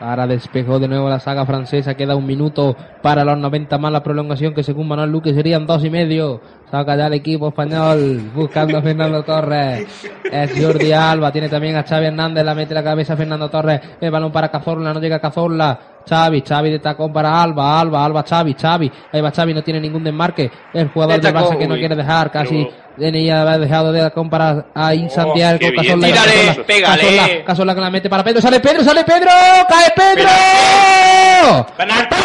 Ahora despejó de nuevo la saga francesa. Queda un minuto para los 90 más la prolongación que según Manuel Luque serían dos y medio. Saca ya el equipo español buscando a Fernando Torres. Es Jordi Alba. Tiene también a Xavi Hernández. La mete la cabeza a Fernando Torres. El balón para Cazorla. No llega Cazorla. Xavi, Xavi de tacón para Alba, Alba, Alba, Xavi, Xavi. Ahí va Xavi, no tiene ningún desmarque. El jugador de Barça que no quiere dejar casi. Tenía haber dejado de para ahí Santiago qué bien. Cazorla. Tírale, pégale. Cazorla, Cazorla que la mete para Pedro. Sale Pedro, sale Pedro. Cae Pedro. Penalti.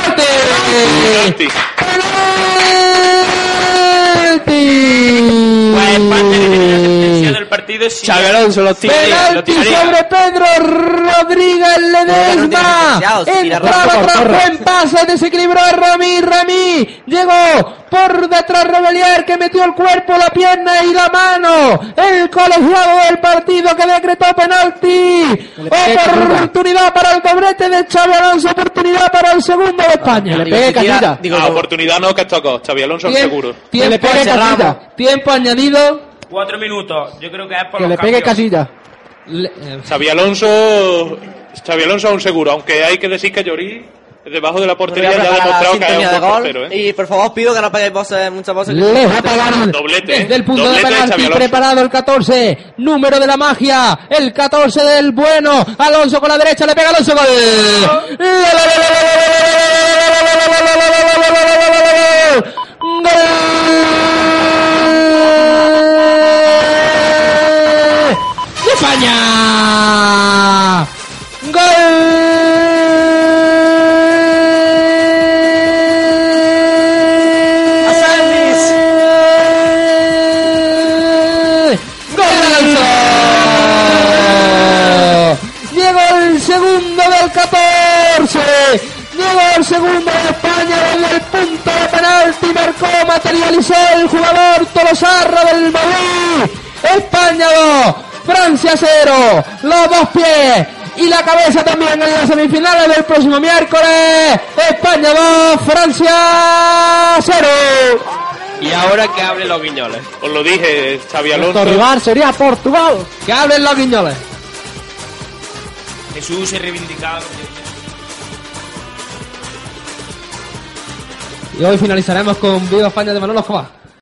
¡Penalti! Partido si lo tira. Penalti sobre Pedro Rodríguez Ledesma. Entraba tras buen pase, desequilibró a Rami, Rami. Llegó por detrás Rebelier que metió el cuerpo, la pierna y la mano. El colegiado del partido que decretó penalti. Oportunidad para el doblete de Xavi Alonso, oportunidad para el segundo de España. le. Digo, La oportunidad no que esto Xavi Alonso seguro. Tiempo, le pegue añadido. Cuatro minutos. Yo creo que es por Que los le pegue cambios. casilla. Le- eh, Xavi Alonso, Xavi Alonso aún seguro, aunque hay que decir que Llorí debajo de la portería ya ha demostrado que es un de buen gol. portero, ¿eh? Y por favor pido que no peguéis voces, muchas voces. Les va a pegar Doblete, desde el punto doblete de penalti preparado el 14 número de la magia el 14 del bueno Alonso con la derecha le pega Alonso gol gol España ¡Gol! ¡Golazo! Llegó el segundo del 14. Llegó el segundo de España desde el punto de penalti. Marcó, materializó el jugador Tolosarra del Madrid. España 2, Francia 0. Los dos pies y la cabeza también en las semifinales del próximo miércoles. España 2, Francia 0. Y ahora que hablen los guiñoles. Os lo dije, Xavi Nuestro Alonso. rival sería Portugal. Que hablen los guiñoles. Jesús se reivindicaba. Y hoy finalizaremos con Viva España de Manolo Escobar.